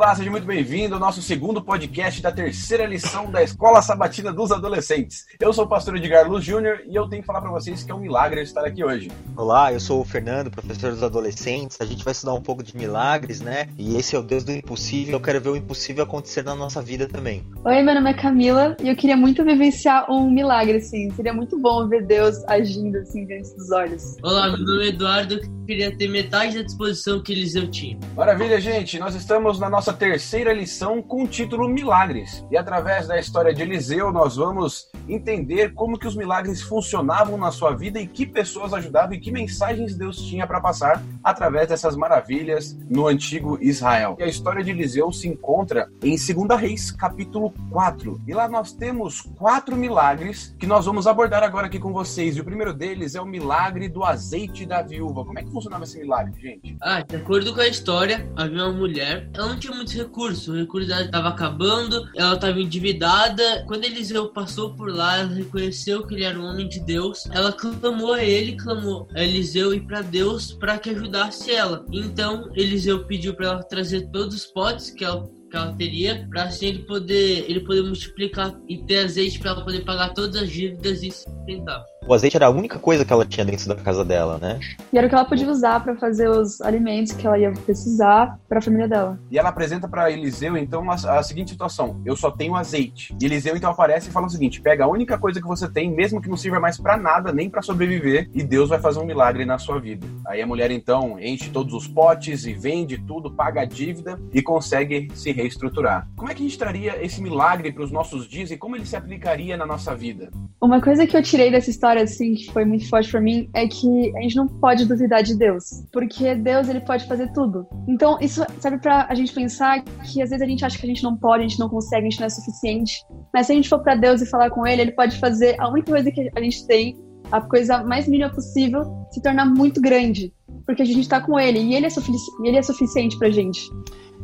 Olá, seja muito bem-vindo ao nosso segundo podcast da terceira lição da Escola Sabatina dos Adolescentes. Eu sou o pastor Edgar Luz Júnior e eu tenho que falar para vocês que é um milagre estar aqui hoje. Olá, eu sou o Fernando, professor dos adolescentes. A gente vai estudar um pouco de milagres, né? E esse é o Deus do impossível. Eu quero ver o impossível acontecer na nossa vida também. Oi, meu nome é Camila e eu queria muito vivenciar um milagre, assim. Seria muito bom ver Deus agindo, assim, diante dos olhos. Olá, meu nome é Eduardo. Eu queria ter metade da disposição que Eliseu tinha. Maravilha, gente. Nós estamos na nossa terceira lição com o título Milagres. E através da história de Eliseu, nós vamos entender como que os milagres funcionavam na sua vida e que pessoas ajudavam e que mensagens Deus tinha para passar através dessas maravilhas no antigo Israel. E a história de Eliseu se encontra em 2 Reis, capítulo 4. E lá nós temos quatro milagres que nós vamos abordar agora aqui com vocês. E o primeiro deles é o milagre do azeite da viúva. Como é que funcionava esse milagre, gente? Ah, de acordo com a história, havia uma mulher, ela não tinha muitos recursos, o recurso dela estava acabando, ela estava endividada. Quando Eliseu passou por lá, ela reconheceu que ele era um homem de Deus. Ela clamou a ele, clamou a Eliseu e para Deus para que ajudasse ela. Então Eliseu pediu para ela trazer todos os potes que ela que ela teria para assim ele poder ele poder multiplicar e ter azeite para ela poder pagar todas as dívidas e sustentar. O azeite era a única coisa que ela tinha dentro da casa dela, né? E era o que ela podia usar para fazer os alimentos que ela ia precisar para a família dela. E ela apresenta para Eliseu então a, a, seguinte situação: eu só tenho azeite. E Eliseu então aparece e fala o seguinte: pega a única coisa que você tem, mesmo que não sirva mais para nada, nem para sobreviver, e Deus vai fazer um milagre na sua vida. Aí a mulher então enche todos os potes e vende tudo, paga a dívida e consegue se reestruturar. Como é que a gente traria esse milagre para os nossos dias e como ele se aplicaria na nossa vida? Uma coisa que eu tirei dessa história assim que foi muito forte para mim é que a gente não pode duvidar de Deus, porque Deus ele pode fazer tudo. Então isso serve para a gente pensar que às vezes a gente acha que a gente não pode, a gente não consegue, a gente não é suficiente. Mas se a gente for para Deus e falar com Ele, Ele pode fazer a única coisa que a gente tem, a coisa mais mínima possível, se tornar muito grande, porque a gente está com Ele e Ele é, sufici ele é suficiente para gente.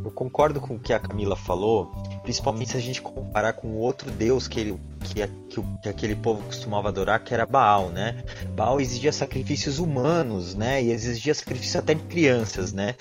Eu concordo com o que a Camila falou, principalmente se a gente comparar com o outro Deus que ele que, que, que, aquele povo costumava adorar, que era Baal, né? Baal exigia sacrifícios humanos, né? E exigia sacrifício até de crianças, né?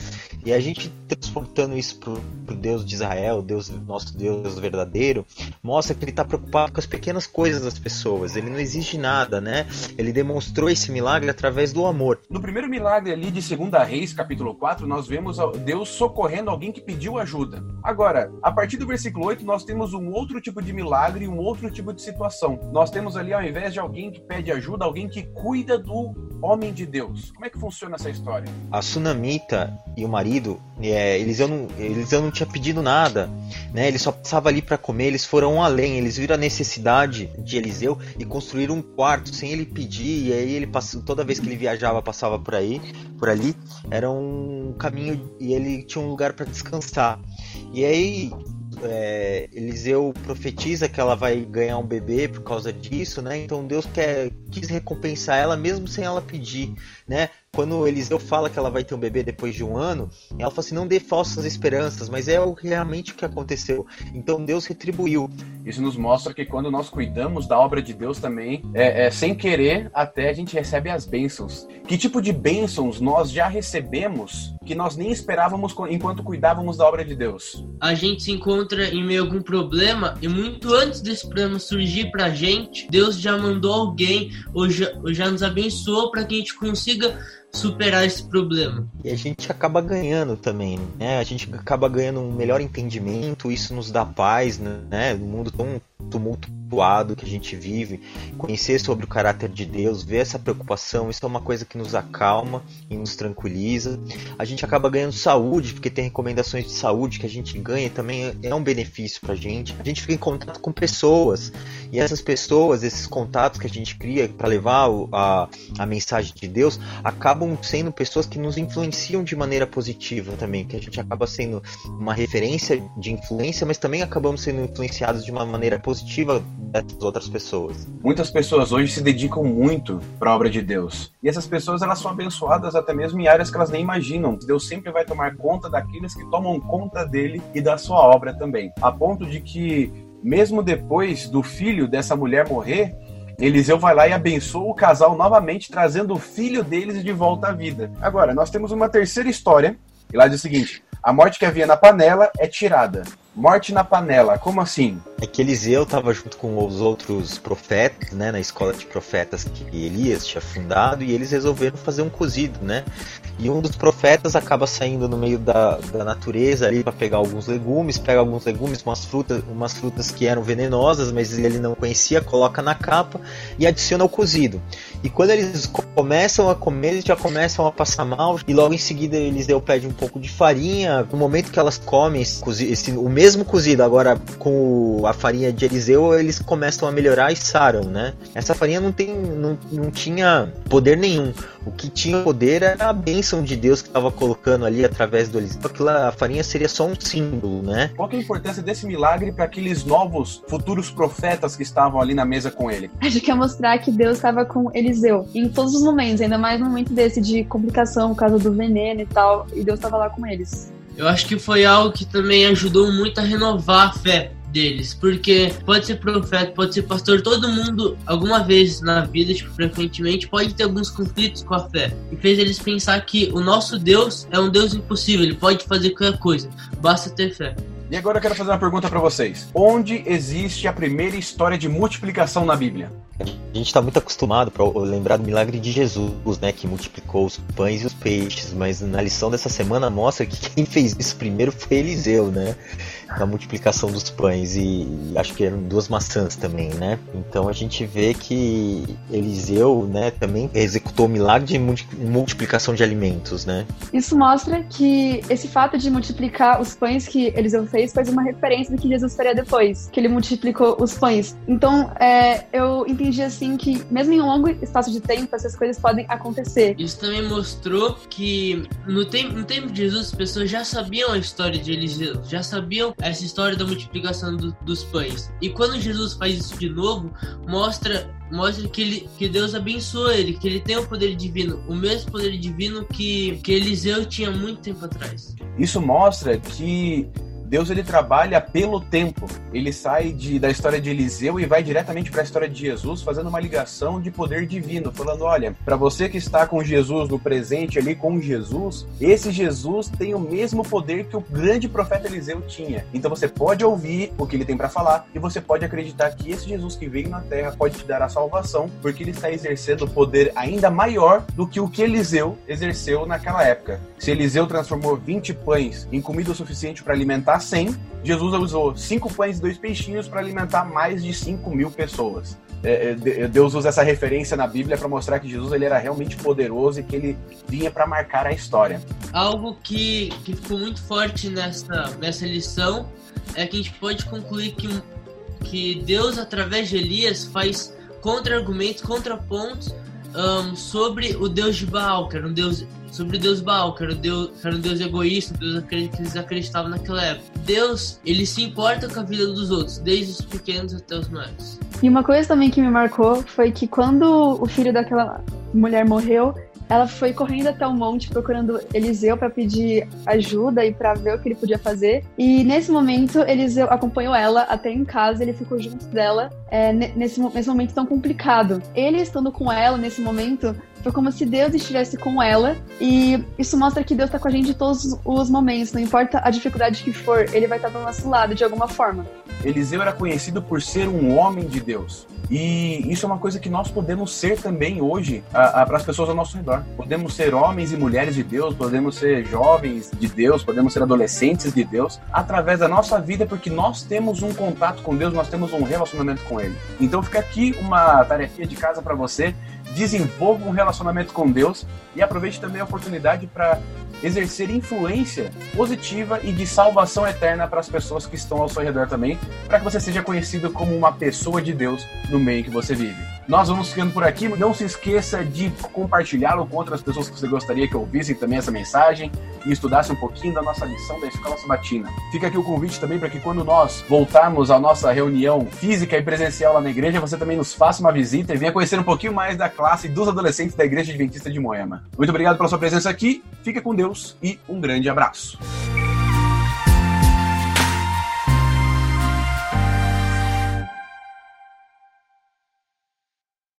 E a gente transportando isso pro, pro Deus de Israel, Deus, nosso Deus verdadeiro, mostra que ele está preocupado com as pequenas coisas das pessoas. Ele não exige nada, né? Ele demonstrou esse milagre através do amor. No primeiro milagre ali de 2 Reis, capítulo 4, nós vemos Deus socorrendo alguém que pediu ajuda. Agora, a partir do versículo 8, nós temos um outro tipo de milagre, um outro tipo de situação. Nós temos ali, ao invés de alguém que pede ajuda, alguém que cuida do homem de Deus. Como é que funciona essa história? A Sunamita e o marido, é, Eliseu, não, Eliseu não tinha pedido nada, né? Ele só passava ali para comer, eles foram além, eles viram a necessidade de Eliseu e construíram um quarto sem ele pedir, e aí ele passou, toda vez que ele viajava passava por aí, por ali, era um caminho e ele tinha um lugar para descansar. E aí é, Eliseu profetiza que ela vai ganhar um bebê por causa disso, né? Então Deus quer, quis recompensar ela mesmo sem ela pedir, né? Quando Eliseu fala que ela vai ter um bebê depois de um ano, ela fala assim: não dê falsas esperanças, mas é realmente o que aconteceu. Então Deus retribuiu. Isso nos mostra que quando nós cuidamos da obra de Deus também, é, é, sem querer, até a gente recebe as bênçãos. Que tipo de bênçãos nós já recebemos que nós nem esperávamos enquanto cuidávamos da obra de Deus? A gente se encontra em meio a algum problema e muito antes desse problema surgir pra gente, Deus já mandou alguém ou já, ou já nos abençoou para que a gente consiga superar esse problema. E a gente acaba ganhando também, né? A gente acaba ganhando um melhor entendimento, isso nos dá paz, né? No mundo tão tumultuado que a gente vive, conhecer sobre o caráter de Deus, ver essa preocupação, isso é uma coisa que nos acalma e nos tranquiliza. A gente acaba ganhando saúde, porque tem recomendações de saúde que a gente ganha também é um benefício pra gente. A gente fica em contato com pessoas e essas pessoas, esses contatos que a gente cria para levar a, a mensagem de Deus, acabam sendo pessoas que nos influenciam de maneira positiva também, que a gente acaba sendo uma referência de influência, mas também acabamos sendo influenciados de uma maneira positiva dessas outras pessoas. Muitas pessoas hoje se dedicam muito para a obra de Deus. E essas pessoas elas são abençoadas até mesmo em áreas que elas nem imaginam. Deus sempre vai tomar conta daqueles que tomam conta dele e da sua obra também. A ponto de que mesmo depois do filho dessa mulher morrer, Eliseu vai lá e abençoa o casal novamente, trazendo o filho deles de volta à vida. Agora, nós temos uma terceira história, e lá diz o seguinte: A morte que havia na panela é tirada. Morte na panela, como assim? É que Eliseu estava junto com os outros profetas, né, na escola de profetas que Elias tinha fundado, e eles resolveram fazer um cozido, né? E um dos profetas acaba saindo no meio da, da natureza ali para pegar alguns legumes, pega alguns legumes, umas frutas, umas frutas que eram venenosas, mas ele não conhecia, coloca na capa e adiciona o cozido. E quando eles começam a comer, eles já começam a passar mal, e logo em seguida Eliseu pede um pouco de farinha. No momento que elas comem esse, esse, o mesmo cozido, agora com a farinha de Eliseu, eles começam a melhorar e saram, né? Essa farinha não, tem, não, não tinha poder nenhum. O que tinha poder era a bênção de Deus que estava colocando ali através do Eliseu. Aquela farinha seria só um símbolo, né? Qual é a importância desse milagre para aqueles novos futuros profetas que estavam ali na mesa com ele? Acho que é mostrar que Deus estava com Eliseu em todos os momentos, ainda mais no momento desse de complicação por causa do veneno e tal, e Deus estava lá com eles. Eu acho que foi algo que também ajudou muito a renovar a fé deles, porque pode ser profeta, pode ser pastor, todo mundo alguma vez na vida, tipo, frequentemente, pode ter alguns conflitos com a fé. E fez eles pensar que o nosso Deus é um Deus impossível, ele pode fazer qualquer coisa, basta ter fé. E agora eu quero fazer uma pergunta para vocês. Onde existe a primeira história de multiplicação na Bíblia? A gente está muito acostumado para lembrar do milagre de Jesus, né, que multiplicou os pães e os peixes, mas na lição dessa semana mostra que quem fez isso primeiro foi Eliseu, né? na multiplicação dos pães e, acho que eram duas maçãs também, né? Então a gente vê que Eliseu, né, também executou o milagre de multiplicação de alimentos, né? Isso mostra que esse fato de multiplicar os pães que Eliseu fez faz uma referência do que Jesus faria depois, que ele multiplicou os pães. Então é, eu entendi assim que mesmo em um longo espaço de tempo essas coisas podem acontecer. Isso também mostrou que no tempo, no tempo de Jesus as pessoas já sabiam a história de Eliseu, já sabiam essa história da multiplicação do, dos pães. E quando Jesus faz isso de novo, mostra mostra que, ele, que Deus abençoa ele, que ele tem o poder divino, o mesmo poder divino que, que Eliseu tinha muito tempo atrás. Isso mostra que Deus ele trabalha pelo tempo. Ele sai de, da história de Eliseu e vai diretamente para a história de Jesus, fazendo uma ligação de poder divino, falando: olha, para você que está com Jesus no presente ali com Jesus, esse Jesus tem o mesmo poder que o grande profeta Eliseu tinha. Então você pode ouvir o que ele tem para falar e você pode acreditar que esse Jesus que veio na Terra pode te dar a salvação, porque ele está exercendo poder ainda maior do que o que Eliseu exerceu naquela época. Se Eliseu transformou 20 pães em comida o suficiente para alimentar 100, Jesus usou cinco pães e dois peixinhos para alimentar mais de 5 mil pessoas. É, é, Deus usa essa referência na Bíblia para mostrar que Jesus ele era realmente poderoso e que ele vinha para marcar a história. Algo que, que ficou muito forte nessa, nessa lição é que a gente pode concluir que, que Deus, através de Elias, faz contra-argumentos, contrapontos um, sobre o Deus de Baal, que era um Deus sobre o Deus Baal, que era, o Deus, que era um Deus egoísta, um Deus que eles acreditavam naquela época. Deus, ele se importa com a vida dos outros, desde os pequenos até os maiores. E uma coisa também que me marcou foi que quando o filho daquela mulher morreu, ela foi correndo até o monte procurando Eliseu para pedir ajuda e para ver o que ele podia fazer. E nesse momento, Eliseu acompanhou ela até em casa, ele ficou junto dela é, nesse, nesse momento tão complicado. Ele estando com ela nesse momento foi como se Deus estivesse com ela. E isso mostra que Deus está com a gente em todos os momentos, não importa a dificuldade que for, ele vai estar do nosso lado de alguma forma. Eliseu era conhecido por ser um homem de Deus. E isso é uma coisa que nós podemos ser também hoje para as pessoas ao nosso redor. Podemos ser homens e mulheres de Deus, podemos ser jovens de Deus, podemos ser adolescentes de Deus, através da nossa vida, porque nós temos um contato com Deus, nós temos um relacionamento com Ele. Então fica aqui uma tarefinha de casa para você desenvolva um relacionamento com Deus e aproveite também a oportunidade para exercer influência positiva e de salvação eterna para as pessoas que estão ao seu redor também, para que você seja conhecido como uma pessoa de Deus no meio que você vive. Nós vamos ficando por aqui. Não se esqueça de compartilhá-lo com outras pessoas que você gostaria que ouvissem também essa mensagem e estudasse um pouquinho da nossa lição da Escola Sabatina. Fica aqui o convite também para que quando nós voltarmos à nossa reunião física e presencial lá na igreja, você também nos faça uma visita e venha conhecer um pouquinho mais da classe dos adolescentes da Igreja Adventista de Moema. Muito obrigado pela sua presença aqui. Fica com Deus e um grande abraço.